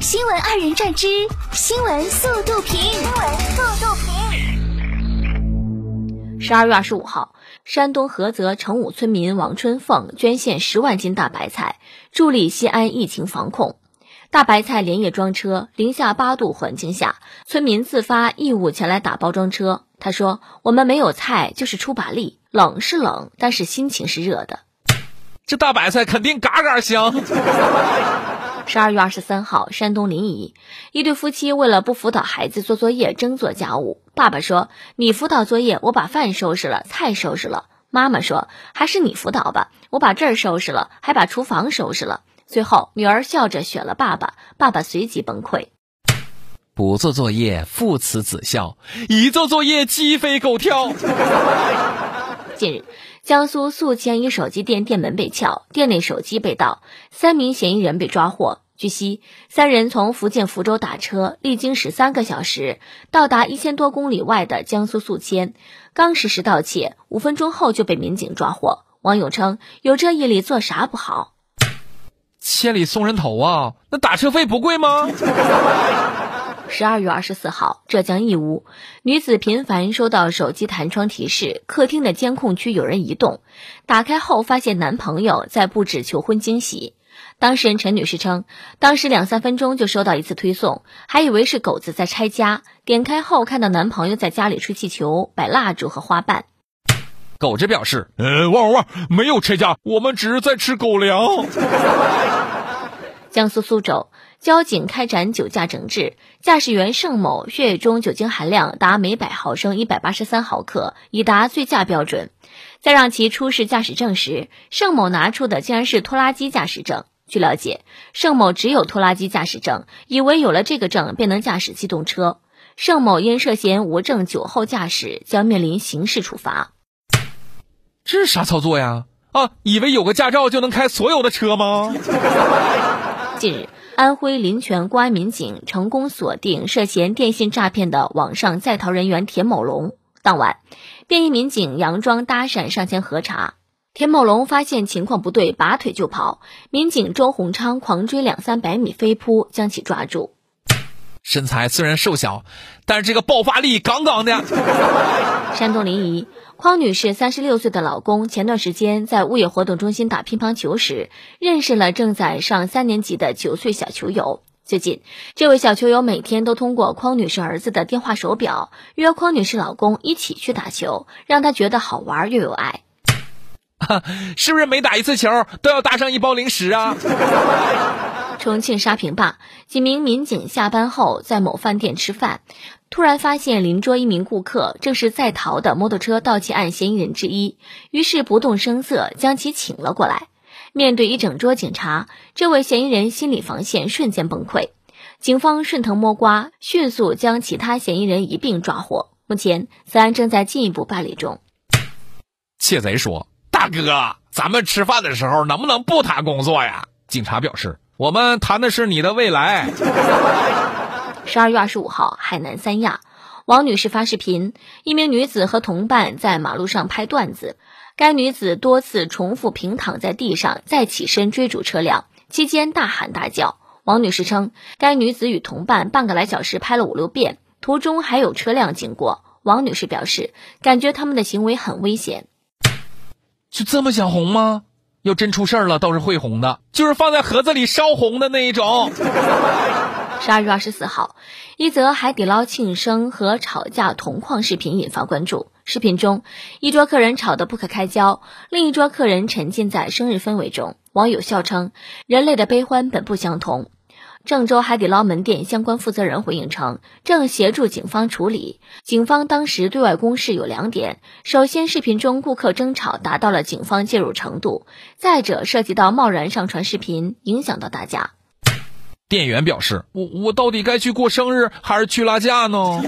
新闻二人转之新闻速度评。新闻速度评。十二月二十五号，山东菏泽成武村民王春凤捐献十万斤大白菜，助力西安疫情防控。大白菜连夜装车，零下八度环境下，村民自发义务前来打包装车。他说：“我们没有菜，就是出把力。冷是冷，但是心情是热的。这大白菜肯定嘎嘎香。” 十二月二十三号，山东临沂，一对夫妻为了不辅导孩子做作业，争做家务。爸爸说：“你辅导作业，我把饭收拾了，菜收拾了。”妈妈说：“还是你辅导吧，我把这儿收拾了，还把厨房收拾了。”最后，女儿笑着选了爸爸，爸爸随即崩溃。不做作业，父慈子孝；一做作业，鸡飞狗跳。近日，江苏宿迁一手机店店门被撬，店内手机被盗，三名嫌疑人被抓获。据悉，三人从福建福州打车，历经十三个小时，到达一千多公里外的江苏宿迁，刚实施盗窃，五分钟后就被民警抓获。网友称：“有这毅力，做啥不好？”千里送人头啊！那打车费不贵吗？十二月二十四号，浙江义乌女子频繁收到手机弹窗提示，客厅的监控区有人移动，打开后发现男朋友在布置求婚惊喜。当事人陈女士称，当时两三分钟就收到一次推送，还以为是狗子在拆家。点开后看到男朋友在家里吹气球、摆蜡烛和花瓣。狗子表示：“呃，汪汪汪，没有拆家，我们只是在吃狗粮。”江苏苏州交警开展酒驾整治，驾驶员盛某血液中酒精含量达每百毫升一百八十三毫克，已达醉驾标准。在让其出示驾驶证时，盛某拿出的竟然是拖拉机驾驶证。据了解，盛某只有拖拉机驾驶证，以为有了这个证便能驾驶机动车。盛某因涉嫌无证酒后驾驶，将面临刑事处罚。这是啥操作呀？啊，以为有个驾照就能开所有的车吗？近日，安徽临泉公安民警成功锁定涉嫌电信诈骗的网上在逃人员田某龙。当晚，便衣民警佯装搭讪上前核查。田某龙发现情况不对，拔腿就跑。民警周洪昌狂追两三百米飞扑，将其抓住。身材虽然瘦小，但是这个爆发力杠杠的。山东临沂，匡女士三十六岁的老公前段时间在物业活动中心打乒乓球时，认识了正在上三年级的九岁小球友。最近，这位小球友每天都通过匡女士儿子的电话手表约匡女士老公一起去打球，让他觉得好玩又有爱。是不是每打一次球都要搭上一包零食啊？重庆沙坪坝几名民警下班后在某饭店吃饭，突然发现邻桌一名顾客正是在逃的摩托车盗窃案嫌疑人之一，于是不动声色将其请了过来。面对一整桌警察，这位嫌疑人心理防线瞬间崩溃。警方顺藤摸瓜，迅速将其他嫌疑人一并抓获。目前，此案正在进一步办理中。窃贼说。大哥，咱们吃饭的时候能不能不谈工作呀？警察表示，我们谈的是你的未来。十二月二十五号，海南三亚，王女士发视频，一名女子和同伴在马路上拍段子，该女子多次重复平躺在地上，再起身追逐车辆，期间大喊大叫。王女士称，该女子与同伴半个来小时拍了五六遍，途中还有车辆经过。王女士表示，感觉他们的行为很危险。就这么想红吗？要真出事了，倒是会红的，就是放在盒子里烧红的那一种。十二月二十四号，一则海底捞庆生和吵架同框视频引发关注。视频中，一桌客人吵得不可开交，另一桌客人沉浸在生日氛围中。网友笑称：“人类的悲欢本不相同。”郑州海底捞门店相关负责人回应称，正协助警方处理。警方当时对外公示有两点：首先，视频中顾客争吵达到了警方介入程度；再者，涉及到贸然上传视频，影响到大家。店员表示：“我我到底该去过生日还是去拉架呢？”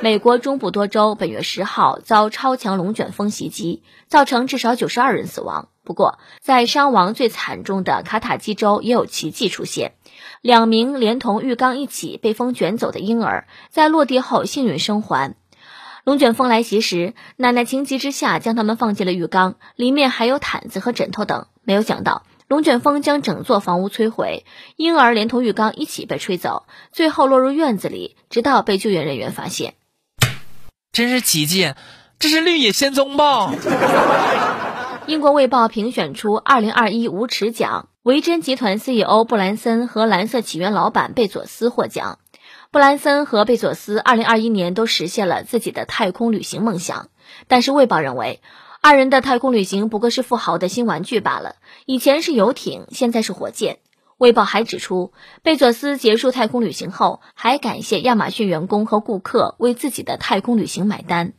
美国中部多州本月十号遭超强龙卷风袭击，造成至少九十二人死亡。不过，在伤亡最惨重的卡塔基州也有奇迹出现，两名连同浴缸一起被风卷走的婴儿在落地后幸运生还。龙卷风来袭时，奶奶情急之下将他们放进了浴缸，里面还有毯子和枕头等。没有想到，龙卷风将整座房屋摧毁，婴儿连同浴缸一起被吹走，最后落入院子里，直到被救援人员发现。真是奇迹！这是绿野仙踪吧？英国《卫报》评选出2021无耻奖，维珍集团 CEO 布兰森和蓝色起源老板贝佐斯获奖。布兰森和贝佐斯2021年都实现了自己的太空旅行梦想，但是《卫报》认为，二人的太空旅行不过是富豪的新玩具罢了。以前是游艇，现在是火箭。《卫报》还指出，贝佐斯结束太空旅行后，还感谢亚马逊员工和顾客为自己的太空旅行买单。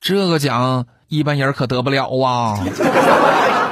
这个奖一般人可得不了啊！